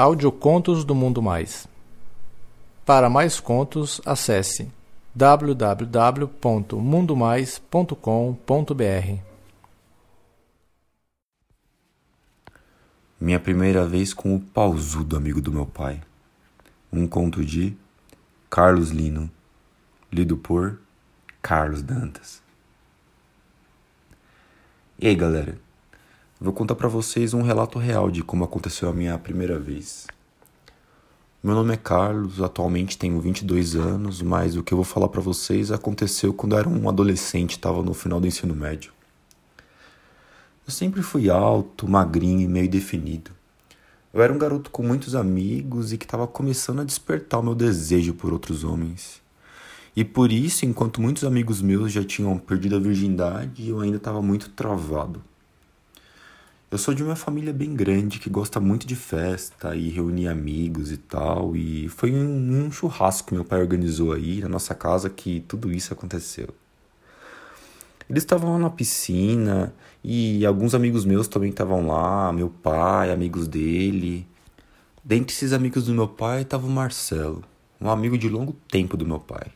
Audiocontos do Mundo Mais. Para mais contos, acesse www.mundomais.com.br. Minha primeira vez com o pausudo amigo do meu pai. Um conto de Carlos Lino, lido por Carlos Dantas. E aí, galera? Vou contar para vocês um relato real de como aconteceu a minha primeira vez. Meu nome é Carlos, atualmente tenho 22 anos, mas o que eu vou falar para vocês aconteceu quando eu era um adolescente, estava no final do ensino médio. Eu sempre fui alto, magrinho e meio definido. Eu era um garoto com muitos amigos e que estava começando a despertar o meu desejo por outros homens. E por isso, enquanto muitos amigos meus já tinham perdido a virgindade, eu ainda estava muito travado. Eu sou de uma família bem grande que gosta muito de festa e reunir amigos e tal. E foi um, um churrasco que meu pai organizou aí na nossa casa que tudo isso aconteceu. Eles estavam lá na piscina e alguns amigos meus também estavam lá, meu pai, amigos dele. Dentre esses amigos do meu pai estava o Marcelo, um amigo de longo tempo do meu pai.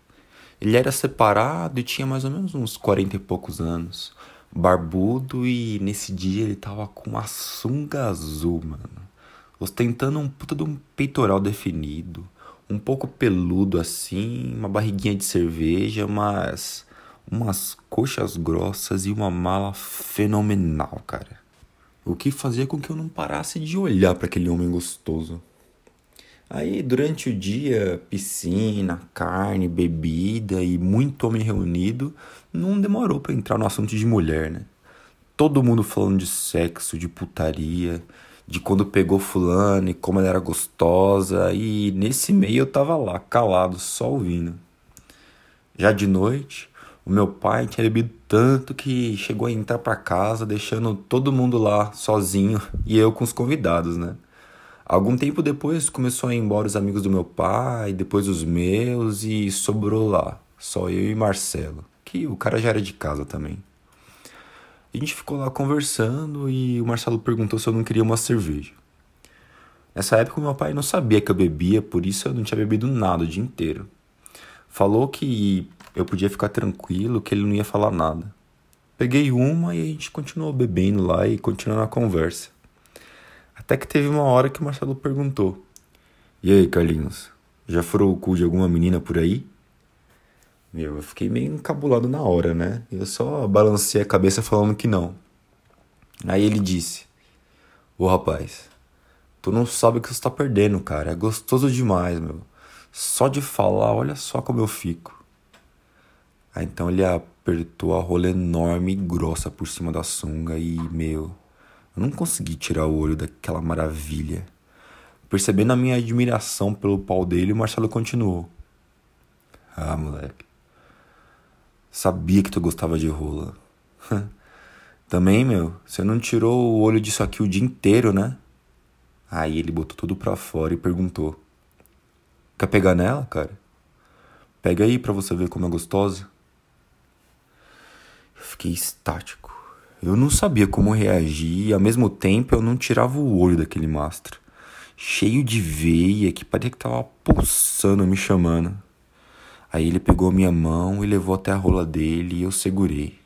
Ele era separado e tinha mais ou menos uns 40 e poucos anos barbudo e nesse dia ele tava com uma sunga azul, mano. Ostentando um puta de um peitoral definido, um pouco peludo assim, uma barriguinha de cerveja, mas umas coxas grossas e uma mala fenomenal, cara. O que fazia com que eu não parasse de olhar para aquele homem gostoso. Aí, durante o dia, piscina, carne, bebida e muito homem reunido, não demorou para entrar no assunto de mulher, né? Todo mundo falando de sexo, de putaria, de quando pegou fulano e como ela era gostosa, e nesse meio eu tava lá, calado, só ouvindo. Já de noite, o meu pai tinha bebido tanto que chegou a entrar para casa, deixando todo mundo lá sozinho e eu com os convidados, né? Algum tempo depois começou a ir embora os amigos do meu pai, depois os meus e sobrou lá, só eu e Marcelo, que o cara já era de casa também. A gente ficou lá conversando e o Marcelo perguntou se eu não queria uma cerveja. Nessa época meu pai não sabia que eu bebia, por isso eu não tinha bebido nada o dia inteiro. Falou que eu podia ficar tranquilo, que ele não ia falar nada. Peguei uma e a gente continuou bebendo lá e continuando a conversa. Até que teve uma hora que o Marcelo perguntou: E aí, Carlinhos, já furou o cu de alguma menina por aí? Meu, eu fiquei meio encabulado na hora, né? Eu só balancei a cabeça falando que não. Aí ele disse: Ô rapaz, tu não sabe o que você tá perdendo, cara. É gostoso demais, meu. Só de falar, olha só como eu fico. Aí então ele apertou a rola enorme e grossa por cima da sunga e, meu, eu não consegui tirar o olho daquela maravilha. Percebendo a minha admiração pelo pau dele, o Marcelo continuou. Ah, moleque. Sabia que tu gostava de rola. Também, meu, você não tirou o olho disso aqui o dia inteiro, né? Aí ele botou tudo pra fora e perguntou: Quer pegar nela, cara? Pega aí pra você ver como é gostosa. Eu fiquei estático. Eu não sabia como reagir e ao mesmo tempo eu não tirava o olho daquele mastro. Cheio de veia que parecia que tava pulsando, me chamando. Aí ele pegou minha mão e levou até a rola dele e eu segurei.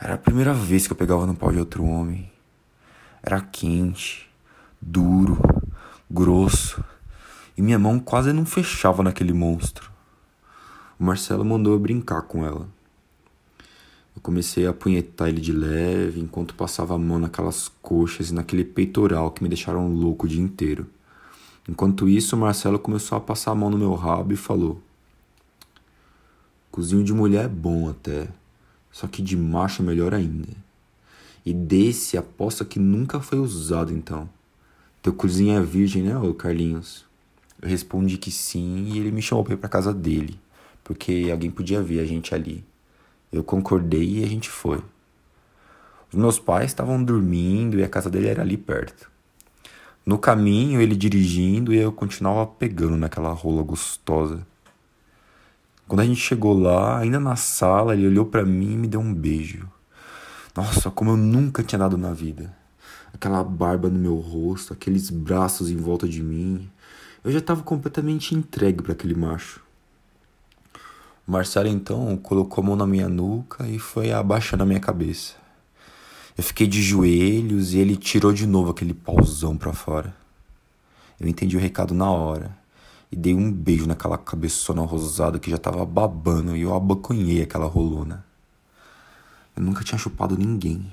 Era a primeira vez que eu pegava no pau de outro homem. Era quente, duro, grosso, e minha mão quase não fechava naquele monstro. O Marcelo mandou eu brincar com ela. Eu comecei a apunhetar ele de leve enquanto passava a mão naquelas coxas e naquele peitoral que me deixaram louco o dia inteiro. Enquanto isso, Marcelo começou a passar a mão no meu rabo e falou: Cozinho de mulher é bom até, só que de macho é melhor ainda. E desse aposta que nunca foi usado então. Teu cozinho é virgem, né, ô Carlinhos? Eu respondi que sim e ele me chamou pra ir pra casa dele, porque alguém podia ver a gente ali. Eu concordei e a gente foi. Os meus pais estavam dormindo e a casa dele era ali perto. No caminho, ele dirigindo e eu continuava pegando naquela rola gostosa. Quando a gente chegou lá, ainda na sala, ele olhou para mim e me deu um beijo. Nossa, como eu nunca tinha dado na vida. aquela barba no meu rosto, aqueles braços em volta de mim. Eu já estava completamente entregue para aquele macho. Marcelo então colocou a mão na minha nuca e foi abaixando a minha cabeça. Eu fiquei de joelhos e ele tirou de novo aquele pauzão para fora. Eu entendi o recado na hora e dei um beijo naquela cabeçona rosada que já tava babando e eu abocanhei aquela rolona. Eu nunca tinha chupado ninguém.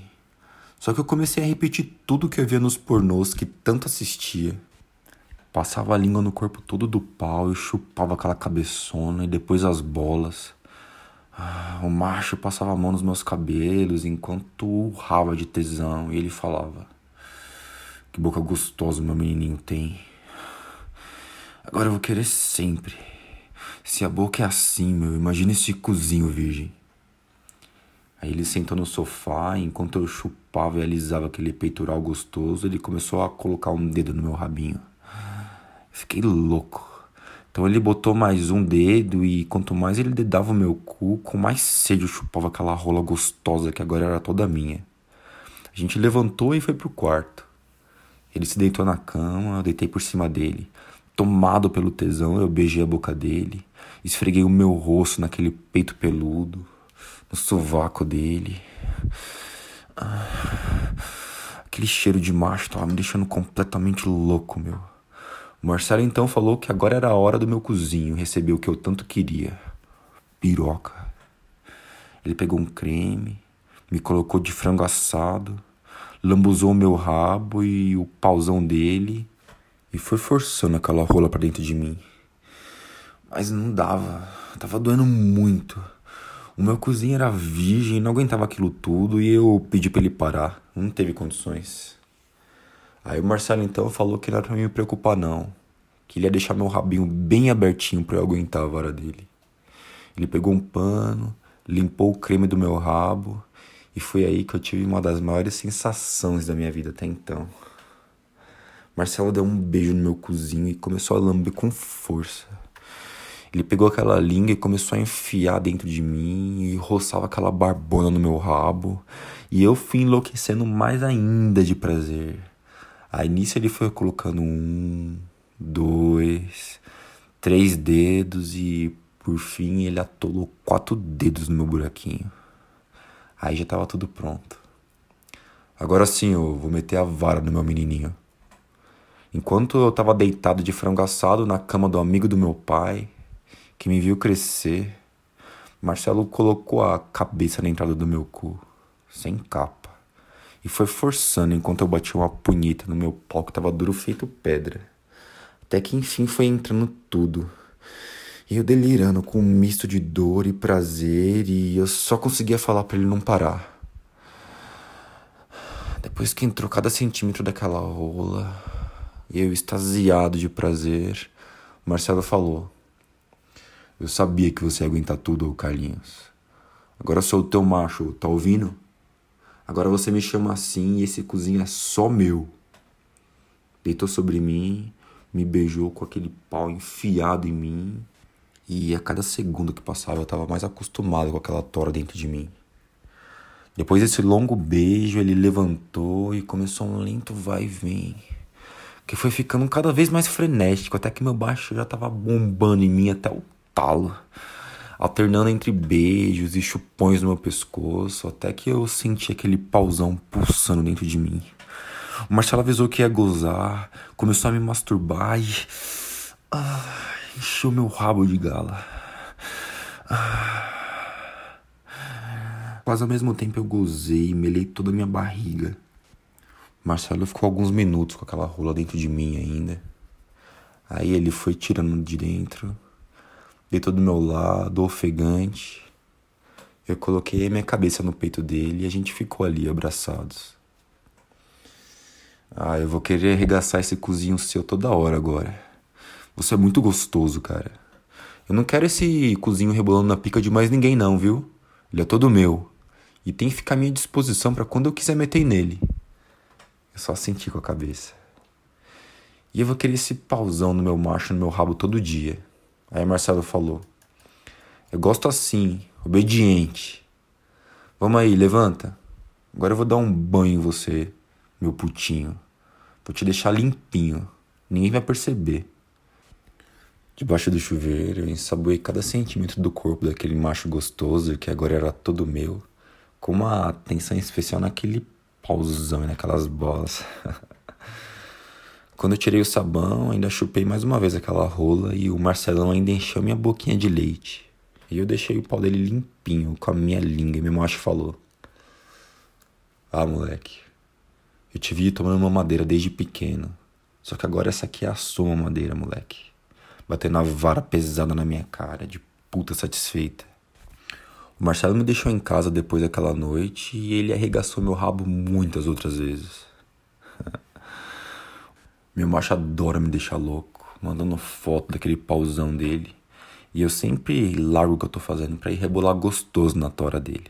Só que eu comecei a repetir tudo que eu via nos pornôs que tanto assistia. Passava a língua no corpo todo do pau e chupava aquela cabeçona e depois as bolas. Ah, o macho passava a mão nos meus cabelos enquanto urrava de tesão e ele falava: Que boca gostosa meu menininho tem. Agora eu vou querer sempre. Se a boca é assim, meu, imagina esse cozinho virgem. Aí ele sentou no sofá e enquanto eu chupava e alisava aquele peitoral gostoso, ele começou a colocar um dedo no meu rabinho. Fiquei louco. Então ele botou mais um dedo e quanto mais ele dedava o meu cu, com mais sede eu chupava aquela rola gostosa que agora era toda minha. A gente levantou e foi pro quarto. Ele se deitou na cama, eu deitei por cima dele. Tomado pelo tesão, eu beijei a boca dele, esfreguei o meu rosto naquele peito peludo, no sovaco dele. Ah, aquele cheiro de macho tava me deixando completamente louco, meu. Marcelo então falou que agora era a hora do meu cozinho receber o que eu tanto queria: piroca. Ele pegou um creme, me colocou de frango assado, lambuzou o meu rabo e o pauzão dele e foi forçando aquela rola para dentro de mim. Mas não dava, tava doendo muito. O meu cozinho era virgem, não aguentava aquilo tudo e eu pedi para ele parar. Não teve condições. Aí o Marcelo então falou que não era pra me preocupar não. Que ele ia deixar meu rabinho bem abertinho para eu aguentar a vara dele. Ele pegou um pano, limpou o creme do meu rabo e foi aí que eu tive uma das maiores sensações da minha vida até então. Marcelo deu um beijo no meu cozinho e começou a lamber com força. Ele pegou aquela língua e começou a enfiar dentro de mim e roçava aquela barbona no meu rabo. E eu fui enlouquecendo mais ainda de prazer. Aí nisso ele foi colocando um, dois, três dedos e por fim ele atolou quatro dedos no meu buraquinho. Aí já tava tudo pronto. Agora sim eu vou meter a vara no meu menininho. Enquanto eu tava deitado de frango assado na cama do amigo do meu pai, que me viu crescer, Marcelo colocou a cabeça na entrada do meu cu, sem capa e foi forçando enquanto eu batia uma punheta no meu pau que tava duro feito pedra. Até que enfim foi entrando tudo. E eu delirando com um misto de dor e prazer e eu só conseguia falar para ele não parar. Depois que entrou cada centímetro daquela rola, eu extasiado de prazer, Marcelo falou: Eu sabia que você ia aguentar tudo, Carlinhos. Agora sou o teu macho, tá ouvindo? Agora você me chama assim e esse cozinho é só meu. Deitou sobre mim, me beijou com aquele pau enfiado em mim. E a cada segundo que passava eu estava mais acostumado com aquela tora dentro de mim. Depois desse longo beijo, ele levantou e começou um lento vai e vem. Que foi ficando cada vez mais frenético, até que meu baixo já estava bombando em mim até o talo alternando entre beijos e chupões no meu pescoço, até que eu senti aquele pauzão pulsando dentro de mim. O Marcelo avisou que ia gozar, começou a me masturbar e. Ah, encheu meu rabo de gala. Ah. Quase ao mesmo tempo eu gozei e melei toda a minha barriga. Marcelo ficou alguns minutos com aquela rola dentro de mim ainda. Aí ele foi tirando de dentro, deitou do meu lado, ofegante. Eu coloquei minha cabeça no peito dele e a gente ficou ali abraçados. Ah, eu vou querer arregaçar esse cozinho seu toda hora agora. Você é muito gostoso, cara. Eu não quero esse cozinho rebolando na pica de mais ninguém, não, viu? Ele é todo meu. E tem que ficar à minha disposição para quando eu quiser meter nele. Eu só senti com a cabeça. E eu vou querer esse pauzão no meu macho, no meu rabo todo dia. Aí Marcelo falou: Eu gosto assim, obediente. Vamos aí, levanta. Agora eu vou dar um banho em você. meu putinho. Vou te deixar limpinho. Ninguém vai perceber. Debaixo do chuveiro, eu ensaboei cada centímetro do corpo daquele macho gostoso que agora era todo meu, com uma atenção especial naquele pauzão e naquelas bolas. Quando eu tirei o sabão, ainda chupei mais uma vez aquela rola e o Marcelão ainda encheu minha boquinha de leite. E eu deixei o pau dele limpinho com a minha língua e meu macho falou: Ah, moleque, eu te vi tomando uma madeira desde pequeno. Só que agora essa aqui é a sua madeira, moleque batendo a vara pesada na minha cara, de puta satisfeita. O Marcelo me deixou em casa depois daquela noite e ele arregaçou meu rabo muitas outras vezes. meu macho adora me deixar louco, mandando foto daquele pauzão dele. E eu sempre largo o que eu tô fazendo pra ir rebolar gostoso na tora dele.